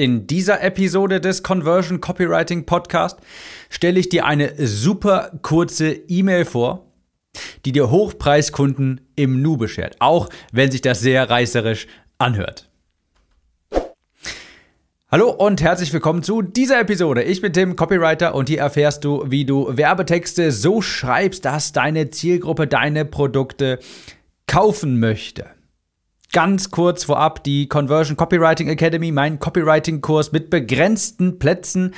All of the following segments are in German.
In dieser Episode des Conversion Copywriting Podcast stelle ich dir eine super kurze E-Mail vor, die dir Hochpreiskunden im Nu beschert, auch wenn sich das sehr reißerisch anhört. Hallo und herzlich willkommen zu dieser Episode. Ich bin Tim, Copywriter und hier erfährst du, wie du Werbetexte so schreibst, dass deine Zielgruppe deine Produkte kaufen möchte. Ganz kurz vorab die Conversion Copywriting Academy, mein Copywriting-Kurs mit begrenzten Plätzen,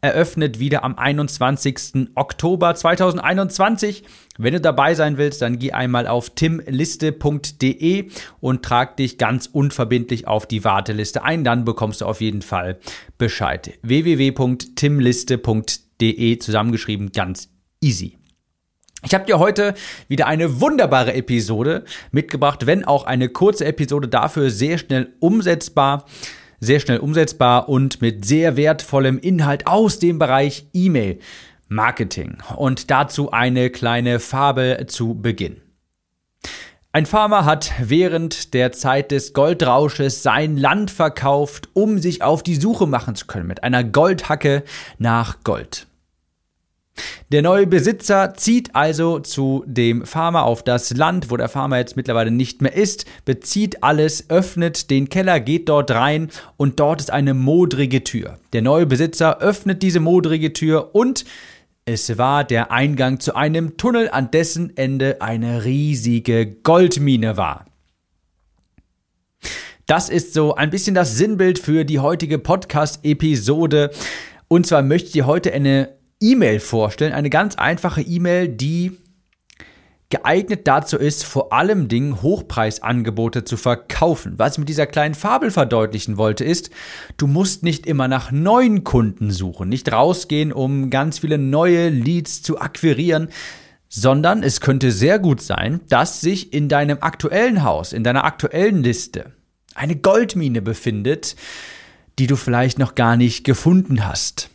eröffnet wieder am 21. Oktober 2021. Wenn du dabei sein willst, dann geh einmal auf timliste.de und trag dich ganz unverbindlich auf die Warteliste ein. Dann bekommst du auf jeden Fall Bescheid. www.timliste.de zusammengeschrieben, ganz easy. Ich habe dir heute wieder eine wunderbare Episode mitgebracht, wenn auch eine kurze Episode dafür sehr schnell umsetzbar, sehr schnell umsetzbar und mit sehr wertvollem Inhalt aus dem Bereich E-Mail Marketing. Und dazu eine kleine Fabel zu Beginn. Ein Farmer hat während der Zeit des Goldrausches sein Land verkauft, um sich auf die Suche machen zu können mit einer Goldhacke nach Gold. Der neue Besitzer zieht also zu dem Farmer auf das Land, wo der Farmer jetzt mittlerweile nicht mehr ist, bezieht alles, öffnet den Keller, geht dort rein und dort ist eine modrige Tür. Der neue Besitzer öffnet diese modrige Tür und es war der Eingang zu einem Tunnel, an dessen Ende eine riesige Goldmine war. Das ist so ein bisschen das Sinnbild für die heutige Podcast-Episode. Und zwar möchte ich dir heute eine E-Mail vorstellen. Eine ganz einfache E-Mail, die geeignet dazu ist, vor allem Dingen Hochpreisangebote zu verkaufen. Was ich mit dieser kleinen Fabel verdeutlichen wollte, ist, du musst nicht immer nach neuen Kunden suchen, nicht rausgehen, um ganz viele neue Leads zu akquirieren, sondern es könnte sehr gut sein, dass sich in deinem aktuellen Haus, in deiner aktuellen Liste eine Goldmine befindet, die du vielleicht noch gar nicht gefunden hast.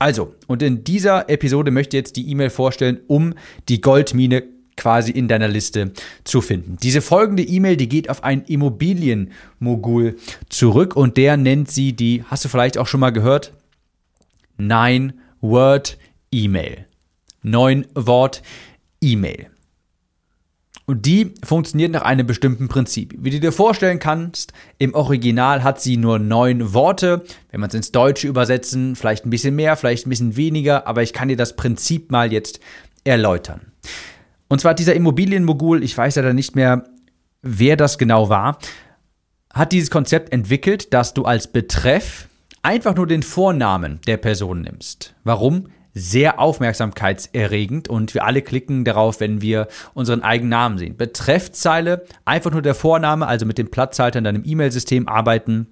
Also, und in dieser Episode möchte ich jetzt die E-Mail vorstellen, um die Goldmine quasi in deiner Liste zu finden. Diese folgende E-Mail, die geht auf einen Immobilienmogul zurück und der nennt sie die, hast du vielleicht auch schon mal gehört? Nine Word E-Mail. Neun Wort E-Mail. Und die funktioniert nach einem bestimmten Prinzip. Wie du dir vorstellen kannst, im Original hat sie nur neun Worte. Wenn man es ins Deutsche übersetzen, vielleicht ein bisschen mehr, vielleicht ein bisschen weniger, aber ich kann dir das Prinzip mal jetzt erläutern. Und zwar dieser Immobilienmogul, ich weiß da nicht mehr, wer das genau war, hat dieses Konzept entwickelt, dass du als Betreff einfach nur den Vornamen der Person nimmst. Warum? Sehr aufmerksamkeitserregend und wir alle klicken darauf, wenn wir unseren eigenen Namen sehen. Betreffzeile, einfach nur der Vorname, also mit dem Platzhalter in deinem E-Mail-System arbeiten.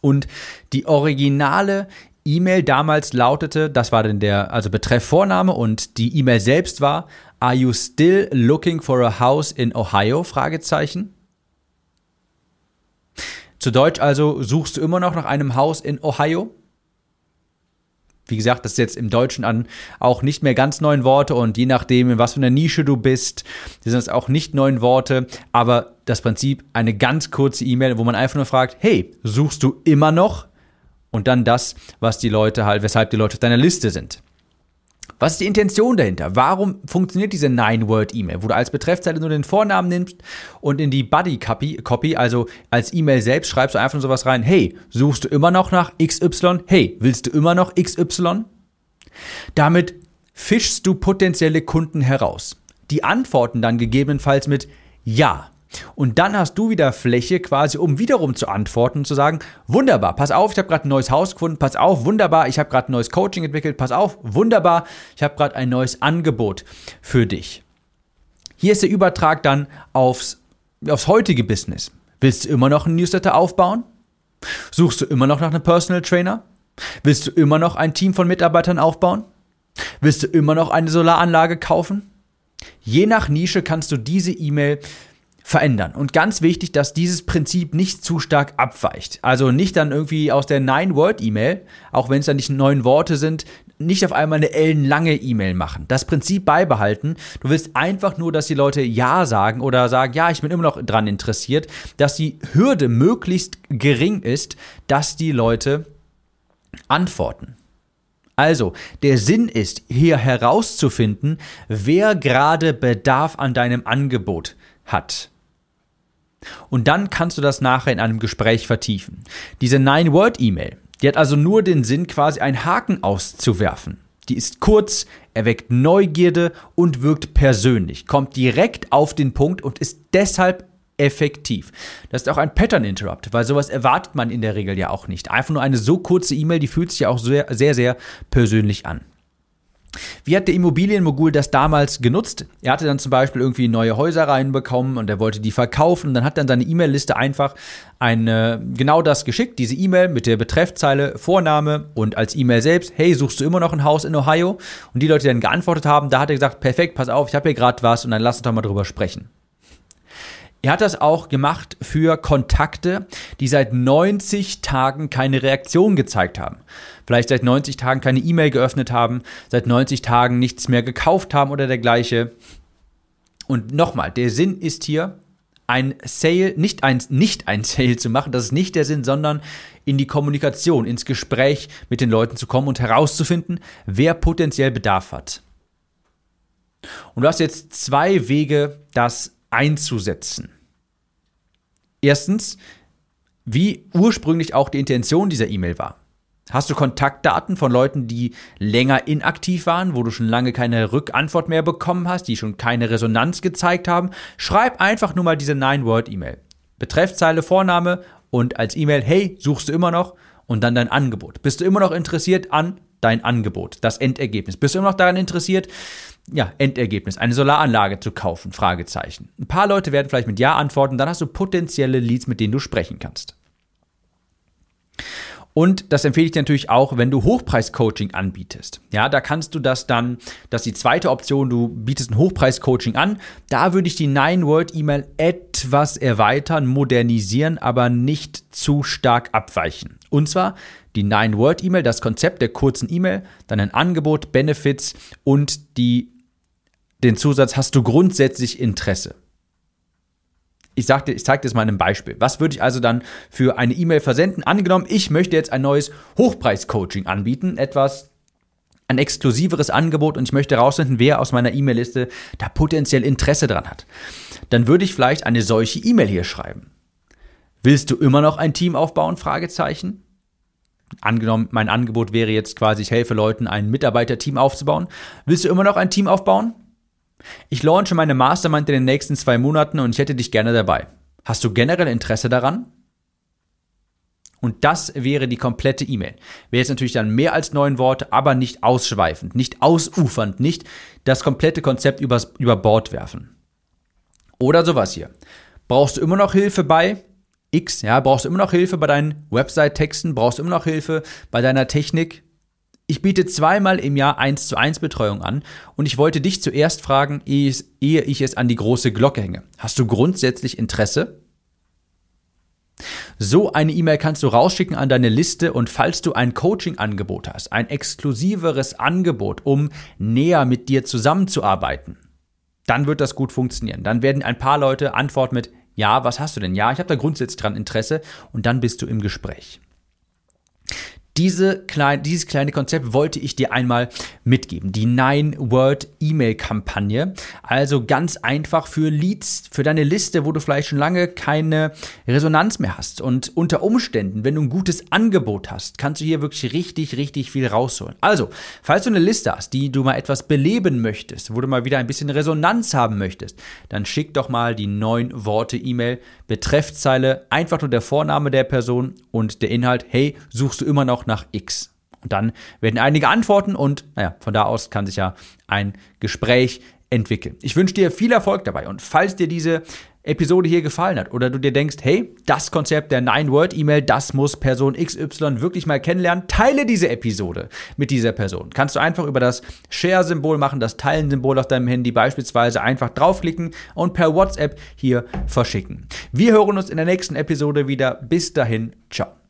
Und die originale E-Mail damals lautete, das war denn der, also Betreff Vorname und die E-Mail selbst war, Are you still looking for a house in Ohio? Fragezeichen. Zu Deutsch also, suchst du immer noch nach einem Haus in Ohio? Wie gesagt, das ist jetzt im Deutschen an auch nicht mehr ganz neun Worte und je nachdem, in was für einer Nische du bist, sind das auch nicht neun Worte, aber das Prinzip eine ganz kurze E-Mail, wo man einfach nur fragt, hey, suchst du immer noch? Und dann das, was die Leute halt, weshalb die Leute auf deiner Liste sind. Was ist die Intention dahinter? Warum funktioniert diese Nine-Word-E-Mail, wo du als Betreffzeile nur den Vornamen nimmst und in die Buddy-Copy, also als E-Mail selbst, schreibst du einfach nur sowas rein, hey, suchst du immer noch nach XY? Hey, willst du immer noch XY? Damit fischst du potenzielle Kunden heraus. Die antworten dann gegebenenfalls mit Ja. Und dann hast du wieder Fläche quasi, um wiederum zu antworten und zu sagen, wunderbar, pass auf, ich habe gerade ein neues Haus gefunden, pass auf, wunderbar, ich habe gerade ein neues Coaching entwickelt, pass auf, wunderbar, ich habe gerade ein neues Angebot für dich. Hier ist der Übertrag dann aufs, aufs heutige Business. Willst du immer noch einen Newsletter aufbauen? Suchst du immer noch nach einem Personal Trainer? Willst du immer noch ein Team von Mitarbeitern aufbauen? Willst du immer noch eine Solaranlage kaufen? Je nach Nische kannst du diese E-Mail verändern. Und ganz wichtig, dass dieses Prinzip nicht zu stark abweicht. Also nicht dann irgendwie aus der Nine-Word-E-Mail, auch wenn es dann nicht neun Worte sind, nicht auf einmal eine ellenlange E-Mail machen. Das Prinzip beibehalten. Du willst einfach nur, dass die Leute Ja sagen oder sagen, ja, ich bin immer noch dran interessiert, dass die Hürde möglichst gering ist, dass die Leute antworten. Also, der Sinn ist, hier herauszufinden, wer gerade Bedarf an deinem Angebot hat. Und dann kannst du das nachher in einem Gespräch vertiefen. Diese Nine-Word-E-Mail, die hat also nur den Sinn, quasi einen Haken auszuwerfen. Die ist kurz, erweckt Neugierde und wirkt persönlich, kommt direkt auf den Punkt und ist deshalb effektiv. Das ist auch ein Pattern Interrupt, weil sowas erwartet man in der Regel ja auch nicht. Einfach nur eine so kurze E-Mail, die fühlt sich ja auch sehr, sehr, sehr persönlich an. Wie hat der Immobilienmogul das damals genutzt? Er hatte dann zum Beispiel irgendwie neue Häuser reinbekommen und er wollte die verkaufen und dann hat dann seine E-Mail-Liste einfach eine, genau das geschickt, diese E-Mail mit der Betreffzeile Vorname und als E-Mail selbst, hey, suchst du immer noch ein Haus in Ohio? Und die Leute, die dann geantwortet haben, da hat er gesagt, perfekt, pass auf, ich habe hier gerade was und dann lass uns doch mal drüber sprechen. Er hat das auch gemacht für Kontakte, die seit 90 Tagen keine Reaktion gezeigt haben. Vielleicht seit 90 Tagen keine E-Mail geöffnet haben, seit 90 Tagen nichts mehr gekauft haben oder dergleichen. Und nochmal, der Sinn ist hier, ein Sale, nicht ein, nicht ein Sale zu machen, das ist nicht der Sinn, sondern in die Kommunikation, ins Gespräch mit den Leuten zu kommen und herauszufinden, wer potenziell Bedarf hat. Und du hast jetzt zwei Wege, das einzusetzen. Erstens, wie ursprünglich auch die Intention dieser E-Mail war. Hast du Kontaktdaten von Leuten, die länger inaktiv waren, wo du schon lange keine Rückantwort mehr bekommen hast, die schon keine Resonanz gezeigt haben? Schreib einfach nur mal diese Nine-Word-E-Mail. Betreffzeile, Vorname und als E-Mail, hey, suchst du immer noch? Und dann dein Angebot. Bist du immer noch interessiert an dein Angebot, das Endergebnis? Bist du immer noch daran interessiert, ja, Endergebnis, eine Solaranlage zu kaufen? Fragezeichen. Ein paar Leute werden vielleicht mit Ja antworten, dann hast du potenzielle Leads, mit denen du sprechen kannst. Und das empfehle ich dir natürlich auch, wenn du Hochpreis-Coaching anbietest. Ja, da kannst du das dann, das ist die zweite Option, du bietest ein Hochpreis-Coaching an. Da würde ich die Nine-Word-E-Mail etwas erweitern, modernisieren, aber nicht zu stark abweichen. Und zwar die Nine-Word-E-Mail, das Konzept der kurzen E-Mail, dann ein Angebot, Benefits und die den Zusatz, hast du grundsätzlich Interesse? Ich, sag dir, ich zeige dir das mal in einem Beispiel. Was würde ich also dann für eine E-Mail versenden? Angenommen, ich möchte jetzt ein neues Hochpreis-Coaching anbieten, etwas ein exklusiveres Angebot und ich möchte herausfinden, wer aus meiner E-Mail-Liste da potenziell Interesse dran hat. Dann würde ich vielleicht eine solche E-Mail hier schreiben. Willst du immer noch ein Team aufbauen? Fragezeichen. Angenommen, mein Angebot wäre jetzt quasi, ich helfe Leuten, ein Mitarbeiterteam aufzubauen. Willst du immer noch ein Team aufbauen? Ich launche meine Mastermind in den nächsten zwei Monaten und ich hätte dich gerne dabei. Hast du generell Interesse daran? Und das wäre die komplette E-Mail. Wäre jetzt natürlich dann mehr als neun Worte, aber nicht ausschweifend, nicht ausufernd, nicht das komplette Konzept übers, über Bord werfen. Oder sowas hier. Brauchst du immer noch Hilfe bei X? Ja, brauchst du immer noch Hilfe bei deinen Website-Texten? Brauchst du immer noch Hilfe bei deiner Technik? Ich biete zweimal im Jahr 1 zu 1 Betreuung an und ich wollte dich zuerst fragen, ehe ich es an die große Glocke hänge. Hast du grundsätzlich Interesse? So eine E-Mail kannst du rausschicken an deine Liste und falls du ein Coaching-Angebot hast, ein exklusiveres Angebot, um näher mit dir zusammenzuarbeiten, dann wird das gut funktionieren. Dann werden ein paar Leute antworten mit Ja, was hast du denn? Ja, ich habe da grundsätzlich dran Interesse und dann bist du im Gespräch. Diese klein, dieses kleine Konzept wollte ich dir einmal mitgeben. Die Nine-Word-E-Mail-Kampagne. Also ganz einfach für Leads, für deine Liste, wo du vielleicht schon lange keine Resonanz mehr hast. Und unter Umständen, wenn du ein gutes Angebot hast, kannst du hier wirklich richtig, richtig viel rausholen. Also, falls du eine Liste hast, die du mal etwas beleben möchtest, wo du mal wieder ein bisschen Resonanz haben möchtest, dann schick doch mal die neun Worte E-Mail, Betreffzeile, einfach nur der Vorname der Person und der Inhalt, hey, suchst du immer noch nach X. Und dann werden einige antworten und naja, von da aus kann sich ja ein Gespräch entwickeln. Ich wünsche dir viel Erfolg dabei und falls dir diese Episode hier gefallen hat oder du dir denkst, hey, das Konzept der Nine-Word-E-Mail, das muss Person XY wirklich mal kennenlernen, teile diese Episode mit dieser Person. Kannst du einfach über das Share-Symbol machen, das Teilen-Symbol auf deinem Handy beispielsweise einfach draufklicken und per WhatsApp hier verschicken. Wir hören uns in der nächsten Episode wieder. Bis dahin, ciao.